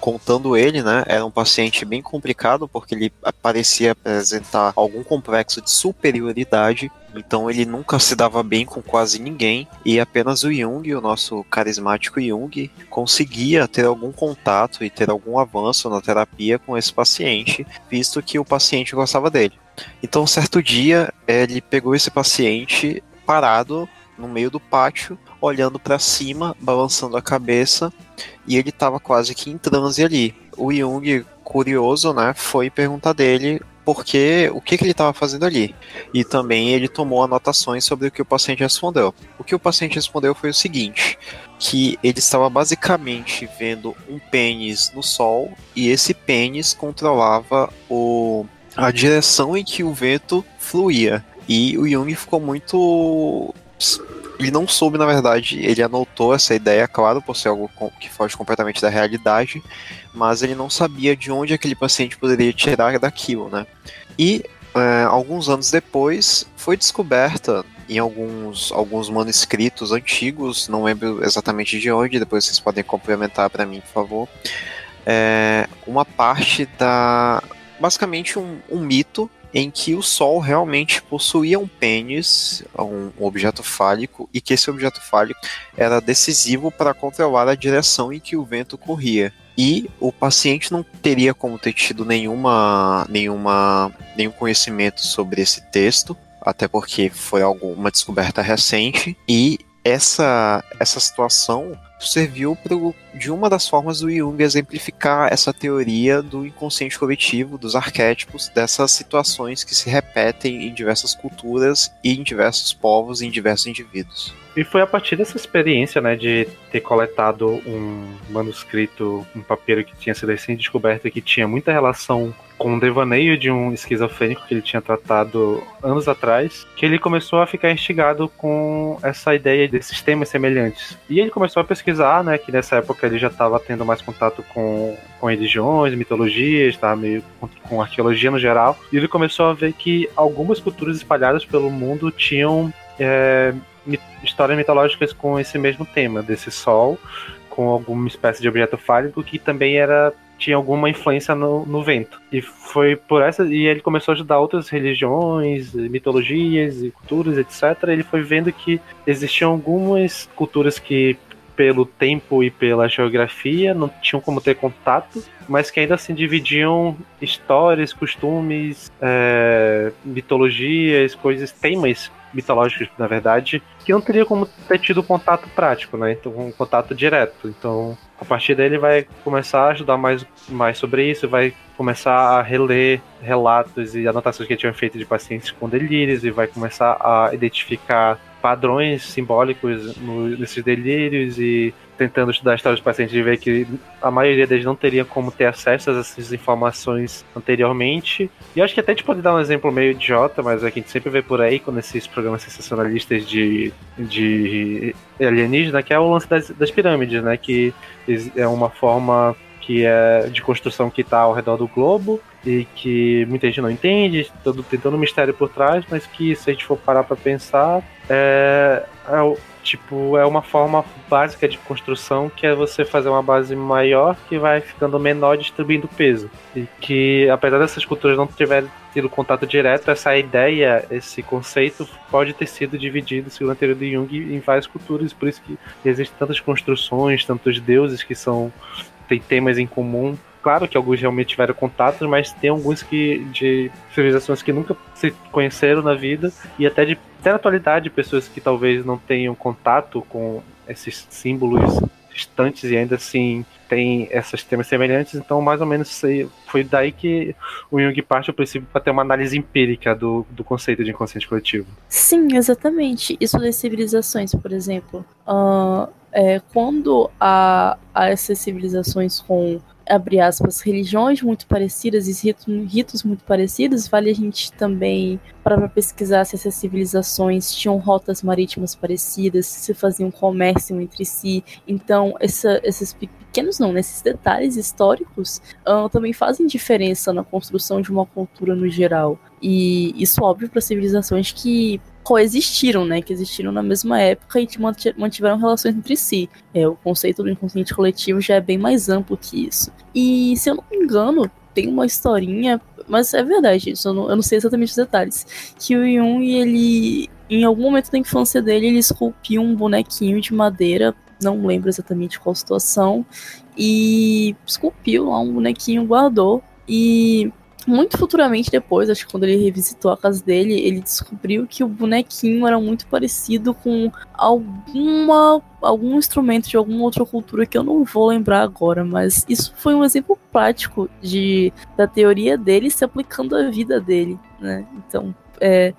contando ele, né, era um paciente bem complicado porque ele parecia apresentar algum complexo de superioridade, então ele nunca se dava bem com quase ninguém e apenas o Jung, o nosso carismático Jung, conseguia ter algum contato e ter algum avanço na terapia com esse paciente, visto que o paciente gostava dele. Então, certo dia, ele pegou esse paciente parado no meio do pátio, olhando para cima, balançando a cabeça, e ele estava quase que em transe ali. O Jung, curioso, né, foi perguntar dele porque o que, que ele estava fazendo ali. E também ele tomou anotações sobre o que o paciente respondeu. O que o paciente respondeu foi o seguinte: que ele estava basicamente vendo um pênis no sol e esse pênis controlava o, a direção em que o vento fluía. E o Jung ficou muito ele não soube, na verdade, ele anotou essa ideia, claro, por ser algo que foge completamente da realidade, mas ele não sabia de onde aquele paciente poderia tirar daquilo, né? E é, alguns anos depois foi descoberta em alguns, alguns manuscritos antigos, não lembro exatamente de onde, depois vocês podem complementar para mim, por favor, é, uma parte da. basicamente um, um mito em que o Sol realmente possuía um pênis, um, objeto fálico, e que esse objeto fálico era decisivo para controlar a direção em que o vento corria. E o paciente não teria como ter tido nenhuma, nenhuma, nenhum conhecimento sobre esse texto, até porque foi algo, uma descoberta recente, e essa, essa situação serviu pro, de uma das formas do Jung exemplificar essa teoria do inconsciente coletivo, dos arquétipos, dessas situações que se repetem em diversas culturas e em diversos povos em diversos indivíduos. E foi a partir dessa experiência, né, de ter coletado um manuscrito, um papiro que tinha sido recém-descoberto e que tinha muita relação com um devaneio de um esquizofrênico que ele tinha tratado anos atrás, que ele começou a ficar instigado com essa ideia de sistemas semelhantes. E ele começou a pesquisar, né, que nessa época ele já estava tendo mais contato com, com religiões, mitologias, tá, meio com, com arqueologia no geral, e ele começou a ver que algumas culturas espalhadas pelo mundo tinham é, histórias mitológicas com esse mesmo tema, desse sol, com alguma espécie de objeto fálico que também era tinha alguma influência no, no vento. E foi por essa. E ele começou a ajudar outras religiões, mitologias e culturas, etc. Ele foi vendo que existiam algumas culturas que pelo tempo e pela geografia, não tinham como ter contato, mas que ainda assim dividiam histórias, costumes, é, mitologias, coisas, temas mitológicos, na verdade, que não teria como ter tido contato prático, né? Então, um contato direto. Então, a partir daí ele vai começar a ajudar mais, mais sobre isso, vai começar a reler relatos e anotações que ele tinha feito de pacientes com delírios e vai começar a identificar padrões simbólicos no, nesses delírios e tentando estudar a história dos pacientes e ver que a maioria deles não teria como ter acesso a essas informações anteriormente. E acho que até a gente pode dar um exemplo meio idiota, mas é que a gente sempre vê por aí com esses programas sensacionalistas de, de alienígena, que é o lance das, das pirâmides, né? Que é uma forma que é de construção que está ao redor do globo e que muita gente não entende, todo, tem todo um mistério por trás, mas que se a gente for parar para pensar, é, é, tipo, é uma forma básica de construção que é você fazer uma base maior que vai ficando menor distribuindo peso. E que, apesar dessas culturas não tiverem tido contato direto, essa ideia, esse conceito pode ter sido dividido, segundo a teoria de Jung, em várias culturas, por isso que existem tantas construções, tantos deuses que são têm temas em comum claro que alguns realmente tiveram contatos, mas tem alguns que de civilizações que nunca se conheceram na vida e até de até na atualidade pessoas que talvez não tenham contato com esses símbolos distantes e ainda assim tem esses temas semelhantes, então mais ou menos foi daí que o Jung parte ao princípio para ter uma análise empírica do, do conceito de inconsciente coletivo. Sim, exatamente. Isso das civilizações, por exemplo. Uh, é, quando há, há essas civilizações com abre aspas, religiões muito parecidas e ritos, ritos muito parecidos, vale a gente também para pesquisar se essas civilizações tinham rotas marítimas parecidas, se faziam comércio entre si. Então, essa, esses pequenos não, nesses detalhes históricos uh, também fazem diferença na construção de uma cultura no geral. E isso óbvio para civilizações que coexistiram, né? Que existiram na mesma época e que mantiveram relações entre si. É, o conceito do inconsciente coletivo já é bem mais amplo que isso. E se eu não me engano, tem uma historinha, mas é verdade, isso eu não, eu não sei exatamente os detalhes. Que o Jung, ele, em algum momento da infância dele, ele esculpiu um bonequinho de madeira, não lembro exatamente qual situação, e esculpiu lá um bonequinho, guardou. E muito futuramente depois, acho que quando ele revisitou a casa dele, ele descobriu que o bonequinho era muito parecido com alguma algum instrumento de alguma outra cultura que eu não vou lembrar agora, mas isso foi um exemplo prático de da teoria dele se aplicando à vida dele, né? Então, é,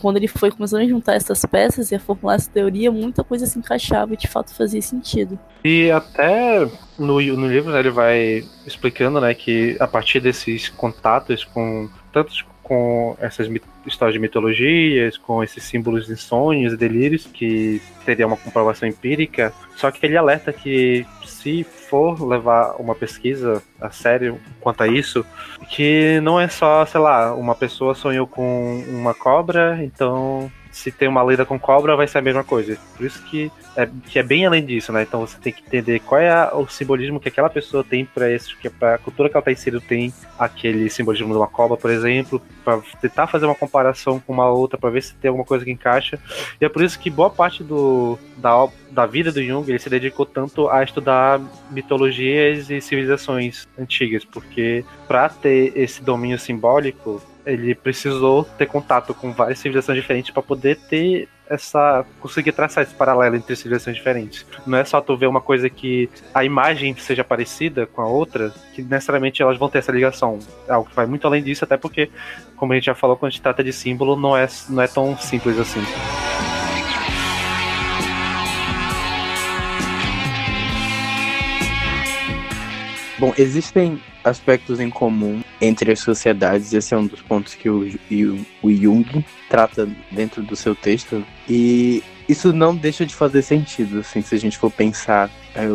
quando ele foi começando a juntar essas peças e a formular essa teoria, muita coisa se encaixava e de fato fazia sentido. E até no, no livro né, ele vai explicando né, que a partir desses contatos com tantos com essas histórias de mitologias, com esses símbolos de sonhos e delírios, que teria uma comprovação empírica, só que ele alerta que se for levar uma pesquisa a sério quanto a isso, que não é só, sei lá, uma pessoa sonhou com uma cobra, então se tem uma lenda com cobra, vai ser a mesma coisa. Por isso que é, que é bem além disso, né? Então você tem que entender qual é o simbolismo que aquela pessoa tem para isso, que para a cultura que ela está inserida tem aquele simbolismo de uma cobra, por exemplo, para tentar fazer uma comparação com uma outra, para ver se tem alguma coisa que encaixa. E é por isso que boa parte do, da, da vida do Jung ele se dedicou tanto a estudar mitologias e civilizações antigas, porque para ter esse domínio simbólico ele precisou ter contato com várias civilizações diferentes para poder ter essa conseguir traçar esse paralelo entre civilizações diferentes. Não é só tu ver uma coisa que a imagem seja parecida com a outra, que necessariamente elas vão ter essa ligação. É algo que vai muito além disso, até porque, como a gente já falou, quando gente trata de símbolo, não é, não é tão simples assim. Bom, existem aspectos em comum entre as sociedades, esse é um dos pontos que o, o Jung trata dentro do seu texto, e isso não deixa de fazer sentido, assim, se a gente for pensar é,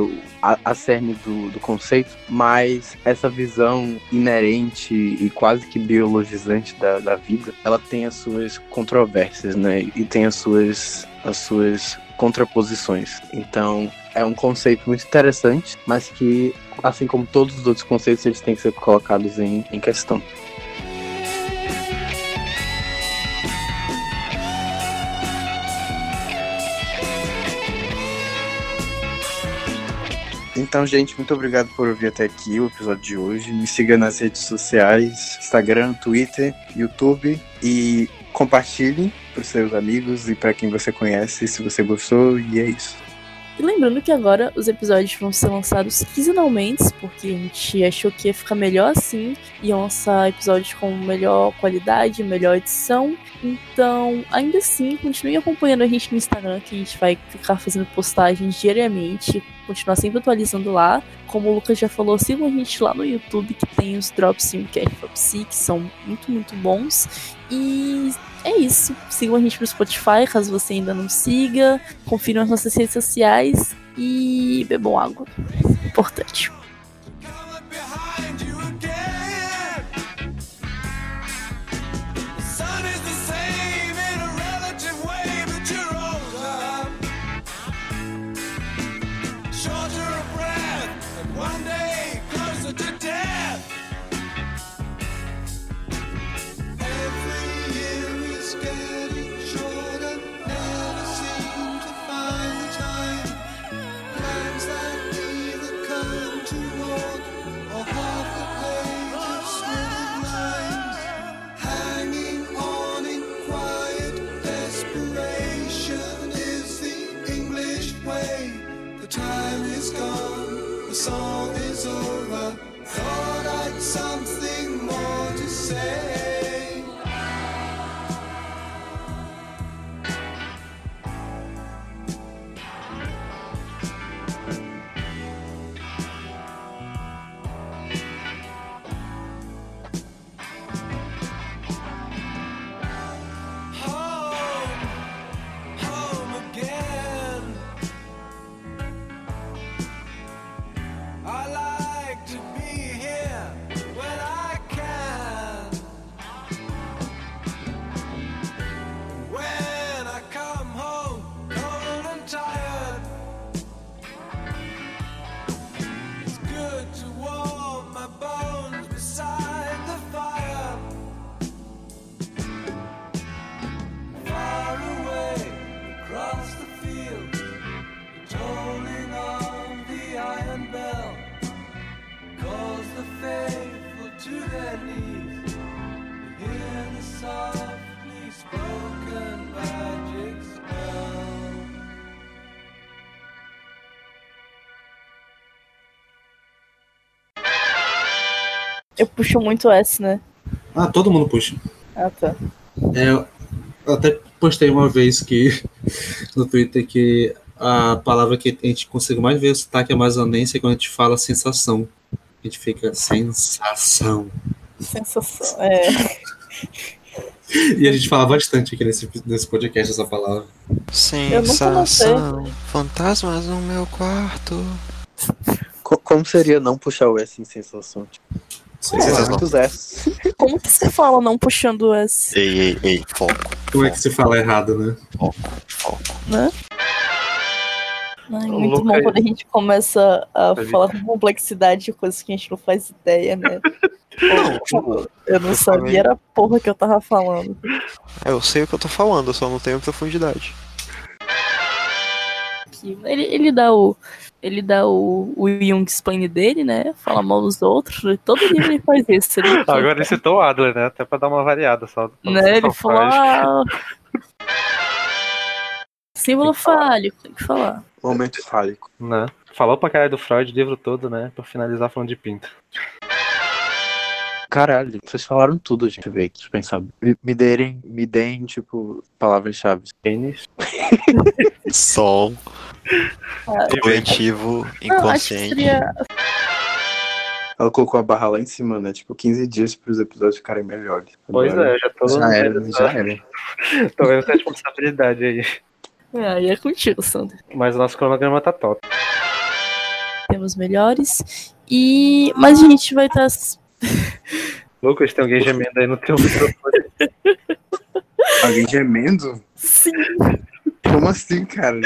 a, a cerne do, do conceito, mas essa visão inerente e quase que biologizante da, da vida, ela tem as suas controvérsias, né, e tem as suas, as suas contraposições. Então, é um conceito muito interessante, mas que, assim como todos os outros conceitos, eles têm que ser colocados em, em questão. Então, gente, muito obrigado por ouvir até aqui o episódio de hoje. Me siga nas redes sociais, Instagram, Twitter, YouTube e compartilhe para os seus amigos e para quem você conhece se você gostou. E é isso. E lembrando que agora os episódios vão ser lançados quinzenalmente, porque a gente achou que ia ficar melhor assim, e lançar episódios com melhor qualidade, melhor edição. Então, ainda assim, continue acompanhando a gente no Instagram, que a gente vai ficar fazendo postagens diariamente, continuar sempre atualizando lá. Como o Lucas já falou, sigam a gente lá no YouTube, que tem os Drops Simcast Psi, que são muito, muito bons. E é isso. Sigam a gente no Spotify, caso você ainda não siga. Confiram as nossas redes sociais e bebam água. Importante. Eu puxo muito S, né? Ah, todo mundo puxa. Ah, tá. É, eu até postei uma vez que *laughs* no Twitter que a palavra que a gente consegue mais ver o sotaque amazonense é quando a gente fala sensação. A gente fica sensação. Sensação, é. *laughs* E a gente fala bastante aqui nesse, nesse podcast essa palavra. Sensação. Fantasmas no meu quarto. Como seria não puxar o S em sensação? Tipo, muitos S. *laughs* Como que você fala não puxando o S? Ei, ei, ei, foco. Como é que se fala errado, né? Foco, foco. Né? Ai, muito bom quando a gente começa a falar com complexidade de coisas que a gente não faz ideia, né? *laughs* Pô, eu não sabia era a porra que eu tava falando. É, Eu sei o que eu tô falando, eu só não tenho profundidade. Que. Ele, ele dá o. Ele dá o, o Jung explain dele, né? Fala mal dos outros. Todo livro ele faz isso. Ele, *laughs* Agora ele citou o Adler, né? Até pra dar uma variada só. né? Ele falou. Ah, símbolo fálico, tem que falar. Momento fálico. Né? Falou pra cara do Freud o livro todo, né? Pra finalizar falando de pinto. Caralho, vocês falaram tudo, gente. Deixa eu ver aqui, deixa eu pensar. Me, me deem, me deem, tipo, palavras-chave. Pênis. *laughs* Sol, Ah, coletivo, inconsciente. seria. Ela colocou a barra lá em cima, né? Tipo, 15 dias pros episódios ficarem melhores. Pois Agora- é, já tô. Já era, já era. *laughs* Tô vendo essa responsabilidade aí. É, aí é contigo, Sandra. Mas o nosso cronograma tá top. Temos melhores. E. Mas a gente vai estar. *laughs* Lucas, tem alguém gemendo aí no teu microfone. *laughs* Alguém gemendo? Sim. Como assim, cara?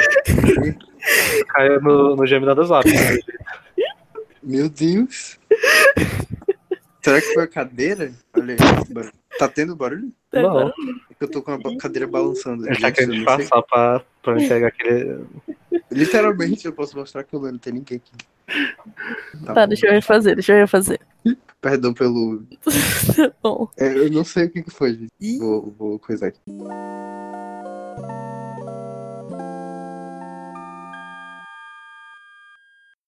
Caiu no, no gemido do zap. né? Meu Deus. Será que foi a cadeira? Olha aí. Tá tendo barulho? Não, É que eu tô com a cadeira balançando. ele tá querendo disfarçar pra, pra me pegar aquele. Literalmente, eu posso mostrar que não tem ninguém aqui. Tá Tá, deixa eu refazer, deixa eu refazer. Perdão pelo. *laughs* Tá bom. É, eu não sei o que que foi, gente. Vou, vou coisar aqui.